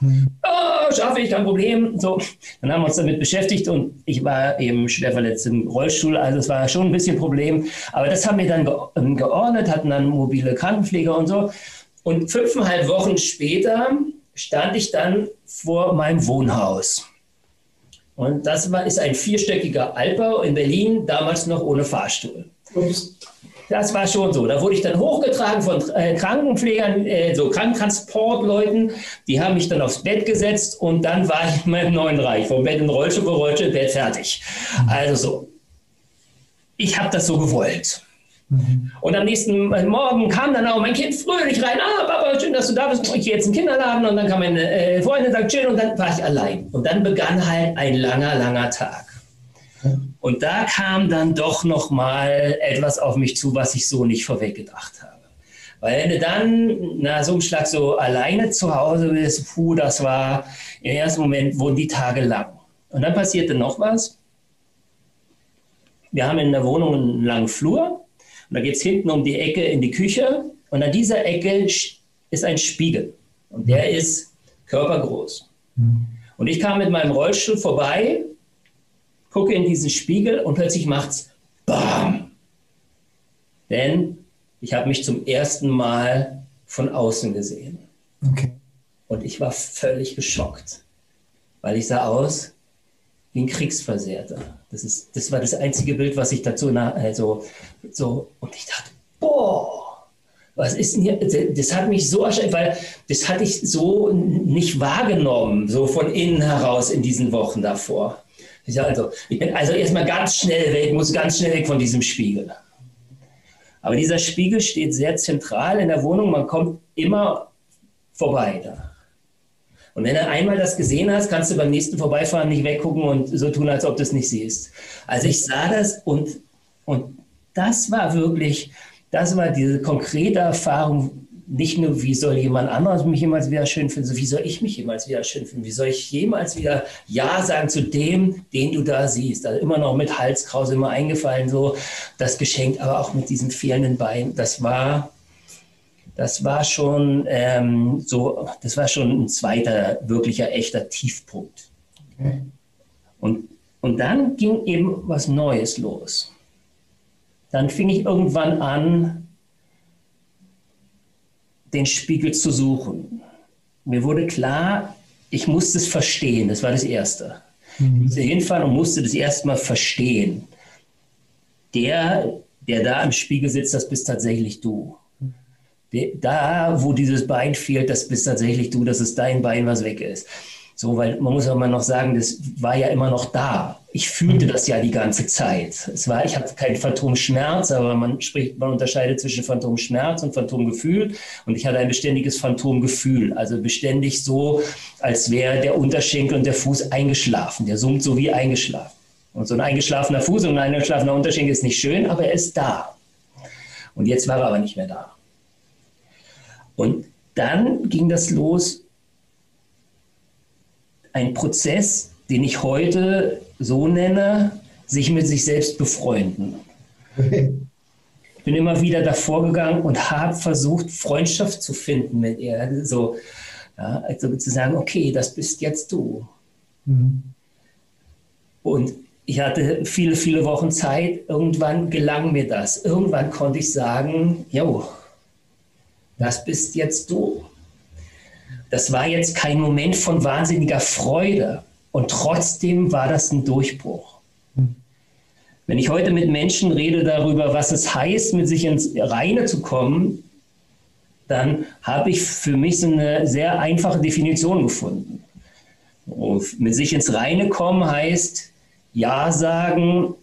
Hm. Oh, schaffe ich, kein Problem. So, dann haben wir uns damit beschäftigt und ich war eben schwer verletzt im Rollstuhl, also es war schon ein bisschen Problem. Aber das haben wir dann ähm, geordnet, hatten dann mobile Krankenpfleger und so. Und fünfeinhalb Wochen später stand ich dann vor meinem Wohnhaus. Und das war, ist ein vierstöckiger Altbau in Berlin, damals noch ohne Fahrstuhl. Das war schon so. Da wurde ich dann hochgetragen von äh, Krankenpflegern, äh, so Krankentransportleuten. Die haben mich dann aufs Bett gesetzt und dann war ich in meinem neuen Reich. Vom Bett in Rollstuhl, Rollstuhl, Bett fertig. Also so. Ich habe das so gewollt. Mhm. Und am nächsten Morgen kam dann auch mein Kind fröhlich rein. Ah, Papa, schön, dass du da bist. Ich gehe jetzt in den Kinderladen. Und dann kam meine äh, Freundin und sagt, schön. Und dann war ich allein. Und dann begann halt ein langer, langer Tag. Und da kam dann doch noch mal etwas auf mich zu, was ich so nicht vorweggedacht habe. Weil wenn du dann nach so einem Schlag so alleine zu Hause bist, puh, das war im ersten Moment wurden die Tage lang. Und dann passierte noch was. Wir haben in der Wohnung einen langen Flur und da geht es hinten um die Ecke in die Küche und an dieser Ecke ist ein Spiegel und der ist körpergroß. Mhm. Und ich kam mit meinem Rollstuhl vorbei, gucke in diesen Spiegel und plötzlich macht's BAM! Denn ich habe mich zum ersten Mal von außen gesehen. Okay. Und ich war völlig geschockt, weil ich sah aus wie ein Kriegsversehrter. Das, ist, das war das einzige Bild, was ich dazu, also, so, und ich dachte, boah, was ist denn hier? Das hat mich so erschreckt, weil das hatte ich so nicht wahrgenommen, so von innen heraus in diesen Wochen davor. Ich also, ich bin also erstmal ganz schnell weg, muss ganz schnell weg von diesem Spiegel. Aber dieser Spiegel steht sehr zentral in der Wohnung, man kommt immer vorbei da. Und wenn du einmal das gesehen hast, kannst du beim nächsten Vorbeifahren nicht weggucken und so tun, als ob du es nicht siehst. Also ich sah das und, und das war wirklich, das war diese konkrete Erfahrung, nicht nur, wie soll jemand anderes mich jemals wieder schön finden, sondern wie soll ich mich jemals wieder schön finden? Wie soll ich jemals wieder Ja sagen zu dem, den du da siehst? Also immer noch mit Halskrause immer eingefallen, so das Geschenk, aber auch mit diesen fehlenden Beinen. Das war das war schon ähm, so, das war schon ein zweiter wirklicher echter Tiefpunkt. Okay. Und, und dann ging eben was Neues los. Dann fing ich irgendwann an, den Spiegel zu suchen. Mir wurde klar, ich musste es verstehen. Das war das Erste. Mhm. Ich musste hinfahren und musste das erstmal verstehen. Der, der da im Spiegel sitzt, das bist tatsächlich du da, wo dieses Bein fehlt, das bist tatsächlich du, das ist dein Bein, was weg ist. So, weil man muss auch immer noch sagen, das war ja immer noch da. Ich fühlte das ja die ganze Zeit. Es war, ich hatte keinen Phantomschmerz, aber man spricht, man unterscheidet zwischen Phantomschmerz und Phantomgefühl. Und ich hatte ein beständiges Phantomgefühl. Also beständig so, als wäre der Unterschenkel und der Fuß eingeschlafen. Der summt so wie eingeschlafen. Und so ein eingeschlafener Fuß und ein eingeschlafener Unterschenkel ist nicht schön, aber er ist da. Und jetzt war er aber nicht mehr da. Und dann ging das los, ein Prozess, den ich heute so nenne, sich mit sich selbst befreunden. Ich bin immer wieder davor gegangen und habe versucht, Freundschaft zu finden mit ihr. So, ja, also zu sagen, okay, das bist jetzt du. Mhm. Und ich hatte viele, viele Wochen Zeit. Irgendwann gelang mir das. Irgendwann konnte ich sagen, jo, das bist jetzt du. Das war jetzt kein Moment von wahnsinniger Freude. Und trotzdem war das ein Durchbruch. Wenn ich heute mit Menschen rede darüber, was es heißt, mit sich ins Reine zu kommen, dann habe ich für mich so eine sehr einfache Definition gefunden. Und mit sich ins Reine kommen heißt Ja sagen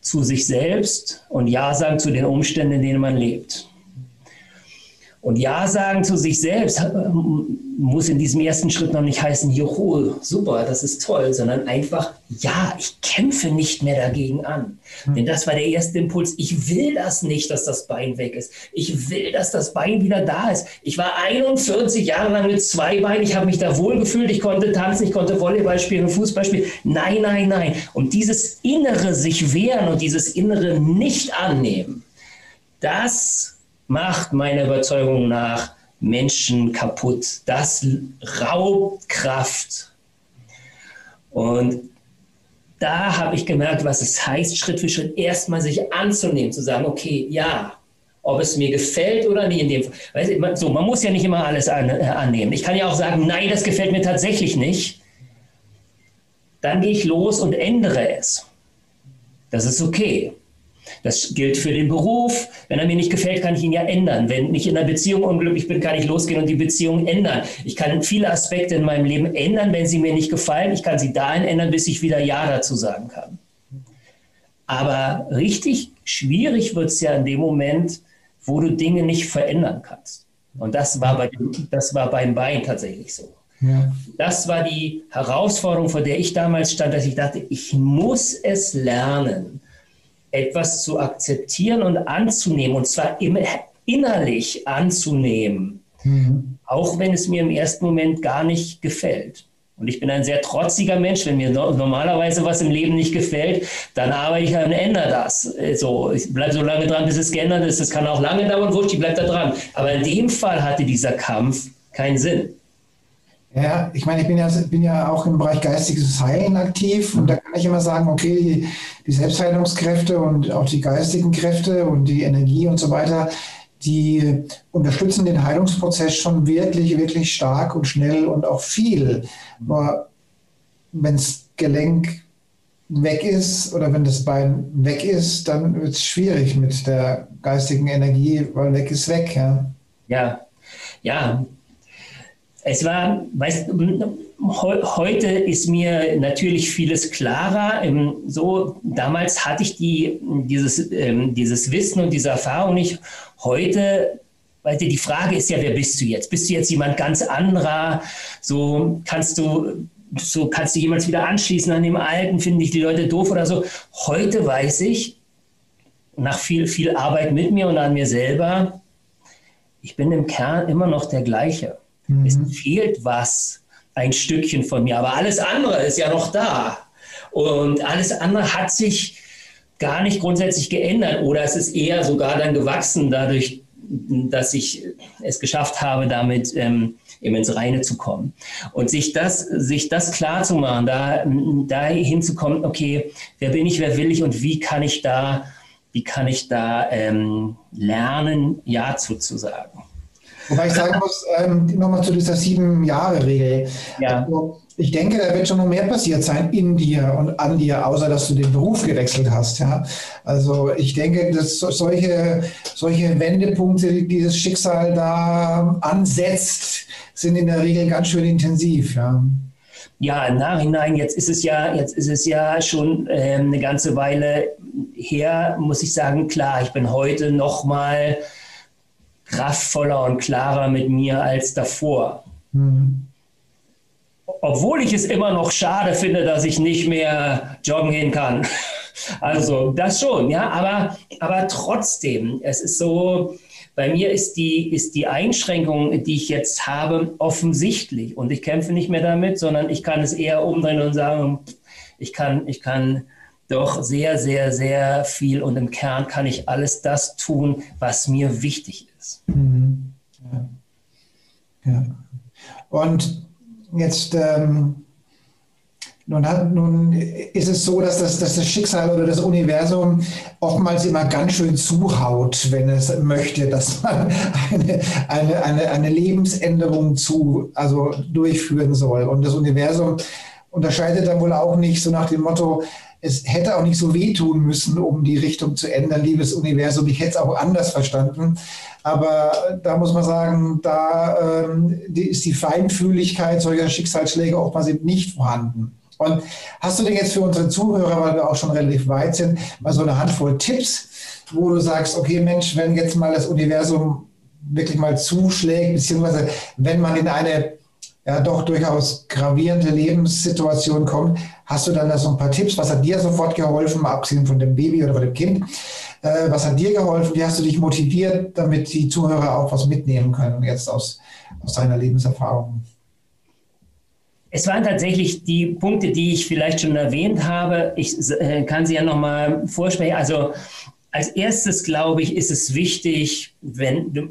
zu sich selbst und Ja sagen zu den Umständen, in denen man lebt. Und Ja sagen zu sich selbst muss in diesem ersten Schritt noch nicht heißen, juhu, super, das ist toll, sondern einfach, ja, ich kämpfe nicht mehr dagegen an. Mhm. Denn das war der erste Impuls. Ich will das nicht, dass das Bein weg ist. Ich will, dass das Bein wieder da ist. Ich war 41 Jahre lang mit zwei Beinen. Ich habe mich da wohlgefühlt. Ich konnte tanzen, ich konnte Volleyball spielen, Fußball spielen. Nein, nein, nein. Und dieses innere sich wehren und dieses innere nicht annehmen, das macht meiner Überzeugung nach Menschen kaputt. Das raubt Kraft. Und da habe ich gemerkt, was es heißt, Schritt für Schritt erstmal sich anzunehmen, zu sagen, okay, ja, ob es mir gefällt oder nicht in dem Fall. so, man muss ja nicht immer alles an, äh, annehmen. Ich kann ja auch sagen, nein, das gefällt mir tatsächlich nicht. Dann gehe ich los und ändere es. Das ist okay. Das gilt für den Beruf. Wenn er mir nicht gefällt, kann ich ihn ja ändern. Wenn ich in einer Beziehung unglücklich bin, kann ich losgehen und die Beziehung ändern. Ich kann viele Aspekte in meinem Leben ändern, wenn sie mir nicht gefallen. Ich kann sie dahin ändern, bis ich wieder Ja dazu sagen kann. Aber richtig schwierig wird es ja in dem Moment, wo du Dinge nicht verändern kannst. Und das war, bei dem, das war beim Bein tatsächlich so. Ja. Das war die Herausforderung, vor der ich damals stand, dass ich dachte, ich muss es lernen, etwas zu akzeptieren und anzunehmen, und zwar innerlich anzunehmen, mhm. auch wenn es mir im ersten Moment gar nicht gefällt. Und ich bin ein sehr trotziger Mensch. Wenn mir normalerweise was im Leben nicht gefällt, dann arbeite ich und ändere das. So, ich bleibe so lange dran, bis es geändert ist. Das kann auch lange dauern, wurscht, ich bleibe da dran. Aber in dem Fall hatte dieser Kampf keinen Sinn. Ja, ich meine, ich bin ja, bin ja auch im Bereich geistiges Heilen aktiv und da kann ich immer sagen, okay, die, die Selbstheilungskräfte und auch die geistigen Kräfte und die Energie und so weiter, die unterstützen den Heilungsprozess schon wirklich, wirklich stark und schnell und auch viel. Nur wenn das Gelenk weg ist oder wenn das Bein weg ist, dann wird es schwierig mit der geistigen Energie, weil weg ist weg. Ja, ja, ja es war, weißt heute ist mir natürlich vieles klarer. Ähm, so, damals hatte ich die, dieses, ähm, dieses Wissen und diese Erfahrung nicht. Heute weil die Frage ist ja, wer bist du jetzt? Bist du jetzt jemand ganz anderer? So kannst du, so kannst du jemals wieder anschließen an dem Alten? Finden dich die Leute doof oder so? Heute weiß ich, nach viel, viel Arbeit mit mir und an mir selber, ich bin im Kern immer noch der gleiche. Mhm. Es fehlt was, ein Stückchen von mir, aber alles andere ist ja noch da. Und alles andere hat sich gar nicht grundsätzlich geändert oder es ist eher sogar dann gewachsen dadurch, dass ich es geschafft habe, damit ähm, eben ins Reine zu kommen. Und sich das, sich das klar zu machen, da, da hinzukommen, okay, wer bin ich, wer will ich und wie kann ich da, wie kann ich da ähm, lernen, Ja zu, zu sagen. Wobei ich sagen muss, ähm, nochmal zu dieser Sieben-Jahre-Regel. Ja. Also, ich denke, da wird schon noch mehr passiert sein in dir und an dir, außer dass du den Beruf gewechselt hast. Ja? Also ich denke, dass solche, solche Wendepunkte, die dieses Schicksal da ansetzt, sind in der Regel ganz schön intensiv. Ja. Ja, im Nachhinein, jetzt ist es ja, jetzt ist es ja schon äh, eine ganze Weile her, muss ich sagen, klar, ich bin heute noch mal kraftvoller und klarer mit mir als davor. Mhm. Obwohl ich es immer noch schade finde, dass ich nicht mehr joggen gehen kann. Also das schon, ja, aber, aber trotzdem, es ist so, bei mir ist die, ist die Einschränkung, die ich jetzt habe, offensichtlich. Und ich kämpfe nicht mehr damit, sondern ich kann es eher umdrehen und sagen, ich kann, ich kann doch sehr, sehr, sehr viel und im Kern kann ich alles das tun, was mir wichtig ist. Mhm. Ja. ja. Und jetzt ähm, nun, hat, nun, ist es so, dass das, dass das Schicksal oder das Universum oftmals immer ganz schön zuhaut, wenn es möchte, dass man eine, eine, eine, eine Lebensänderung zu, also durchführen soll. Und das Universum unterscheidet dann wohl auch nicht so nach dem Motto, es hätte auch nicht so wehtun müssen, um die Richtung zu ändern, liebes Universum. Ich hätte es auch anders verstanden. Aber da muss man sagen, da ähm, ist die Feinfühligkeit solcher Schicksalsschläge oftmals eben nicht vorhanden. Und hast du denn jetzt für unsere Zuhörer, weil wir auch schon relativ weit sind, mal so eine Handvoll Tipps, wo du sagst, okay Mensch, wenn jetzt mal das Universum wirklich mal zuschlägt, beziehungsweise wenn man in eine ja doch durchaus gravierende Lebenssituation kommt, hast du dann da so ein paar Tipps? Was hat dir sofort geholfen, abgesehen von dem Baby oder von dem Kind? Äh, was hat dir geholfen? Wie hast du dich motiviert, damit die Zuhörer auch was mitnehmen können jetzt aus, aus deiner Lebenserfahrung? Es waren tatsächlich die Punkte, die ich vielleicht schon erwähnt habe. Ich äh, kann sie ja nochmal vorsprechen. Also als erstes, glaube ich, ist es wichtig, wenn du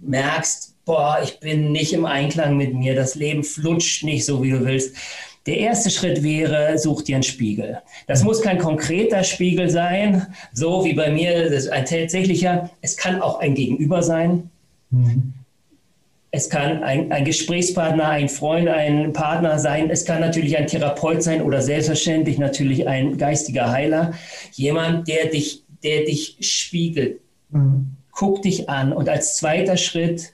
merkst, boah, ich bin nicht im Einklang mit mir, das Leben flutscht nicht so, wie du willst. Der erste Schritt wäre, such dir einen Spiegel. Das muss kein konkreter Spiegel sein, so wie bei mir, das ist ein tatsächlicher. Es kann auch ein Gegenüber sein. Mhm. Es kann ein, ein, Gesprächspartner, ein Freund, ein Partner sein. Es kann natürlich ein Therapeut sein oder selbstverständlich natürlich ein geistiger Heiler. Jemand, der dich, der dich spiegelt. Mhm. Guck dich an. Und als zweiter Schritt,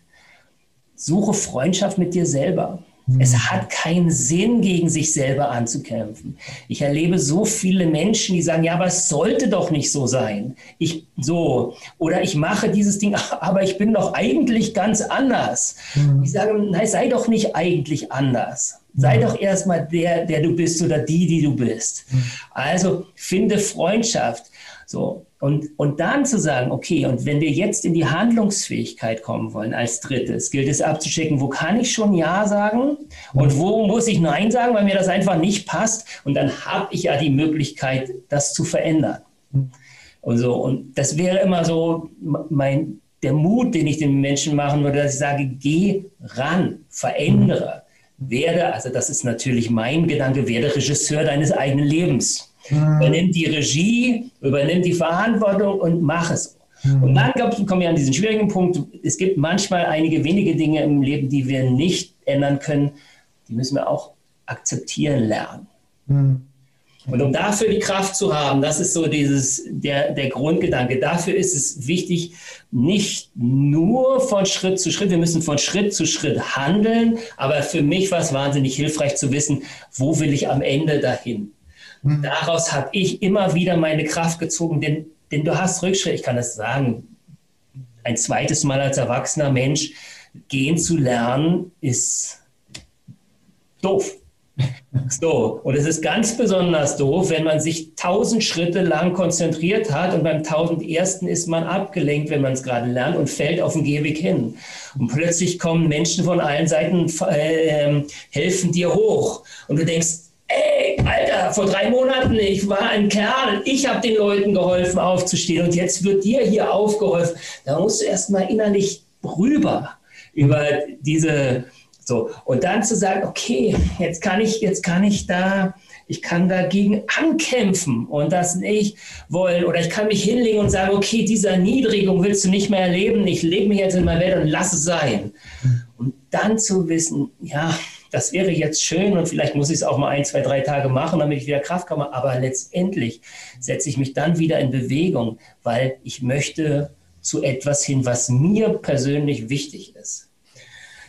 suche Freundschaft mit dir selber. Es mhm. hat keinen Sinn, gegen sich selber anzukämpfen. Ich erlebe so viele Menschen, die sagen, ja, aber es sollte doch nicht so sein. Ich so oder ich mache dieses Ding, aber ich bin doch eigentlich ganz anders. Mhm. Ich sage, nein, sei doch nicht eigentlich anders. Sei mhm. doch erstmal der, der du bist oder die, die du bist. Mhm. Also finde Freundschaft. So, und, und dann zu sagen, okay, und wenn wir jetzt in die Handlungsfähigkeit kommen wollen als drittes, gilt es abzuchecken, wo kann ich schon Ja sagen und wo muss ich Nein sagen, weil mir das einfach nicht passt. Und dann habe ich ja die Möglichkeit, das zu verändern. Und, so, und das wäre immer so mein, der Mut, den ich den Menschen machen würde, dass ich sage, geh ran, verändere, werde, also das ist natürlich mein Gedanke, werde Regisseur deines eigenen Lebens. Mhm. Übernimm die Regie, übernimm die Verantwortung und mach es. Mhm. Und dann kommen wir an diesen schwierigen Punkt. Es gibt manchmal einige wenige Dinge im Leben, die wir nicht ändern können. Die müssen wir auch akzeptieren lernen. Mhm. Und um dafür die Kraft zu haben, das ist so dieses, der, der Grundgedanke. Dafür ist es wichtig, nicht nur von Schritt zu Schritt, wir müssen von Schritt zu Schritt handeln, aber für mich war es wahnsinnig hilfreich zu wissen, wo will ich am Ende dahin? Mhm. Daraus habe ich immer wieder meine Kraft gezogen, denn, denn du hast Rückschritt, ich kann das sagen, ein zweites Mal als erwachsener Mensch gehen zu lernen, ist doof. So, und es ist ganz besonders doof, wenn man sich tausend Schritte lang konzentriert hat und beim tausend ersten ist man abgelenkt, wenn man es gerade lernt und fällt auf den Gehweg hin. Und plötzlich kommen Menschen von allen Seiten, äh, helfen dir hoch. Und du denkst, ey, Alter, vor drei Monaten, ich war ein Kerl, ich habe den Leuten geholfen aufzustehen und jetzt wird dir hier aufgeholfen. Da musst du erst mal innerlich rüber über diese, so. Und dann zu sagen, okay, jetzt kann ich, jetzt kann ich da, ich kann dagegen ankämpfen und das nicht wollen. Oder ich kann mich hinlegen und sagen, okay, diese Erniedrigung willst du nicht mehr erleben. Ich lebe mich jetzt in meiner Welt und lass es sein. Und dann zu wissen, ja, das wäre jetzt schön und vielleicht muss ich es auch mal ein, zwei, drei Tage machen, damit ich wieder Kraft komme. Aber letztendlich setze ich mich dann wieder in Bewegung, weil ich möchte zu etwas hin, was mir persönlich wichtig ist.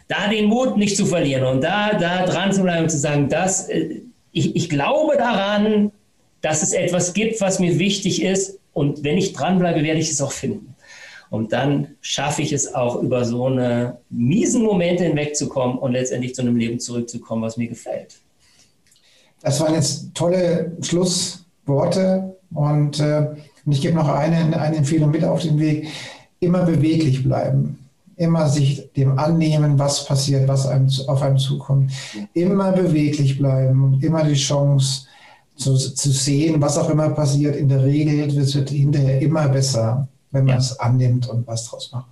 Da den Mut nicht zu verlieren und da, da dran zu bleiben und zu sagen, dass, äh, ich, ich glaube daran, dass es etwas gibt, was mir wichtig ist. Und wenn ich dranbleibe, werde ich es auch finden. Und dann schaffe ich es auch, über so eine miesen Momente hinwegzukommen und letztendlich zu einem Leben zurückzukommen, was mir gefällt. Das waren jetzt tolle Schlussworte und äh, ich gebe noch eine, eine Empfehlung mit auf den Weg. Immer beweglich bleiben. Immer sich dem annehmen, was passiert, was einem, auf einem zukommt. Immer beweglich bleiben und immer die Chance zu, zu sehen, was auch immer passiert. In der Regel wird es hinterher immer besser, wenn man ja. es annimmt und was draus macht.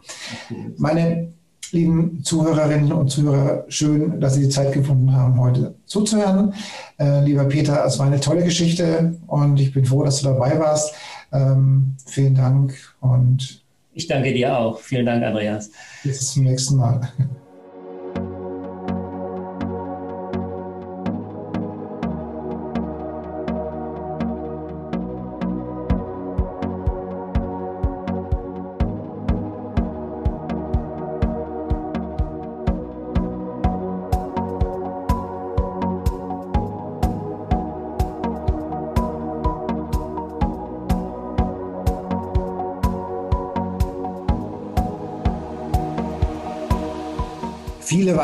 Meine lieben Zuhörerinnen und Zuhörer, schön, dass Sie die Zeit gefunden haben, heute zuzuhören. Äh, lieber Peter, es war eine tolle Geschichte und ich bin froh, dass du dabei warst. Ähm, vielen Dank und ich danke dir auch. Vielen Dank, Andreas. Bis zum nächsten Mal.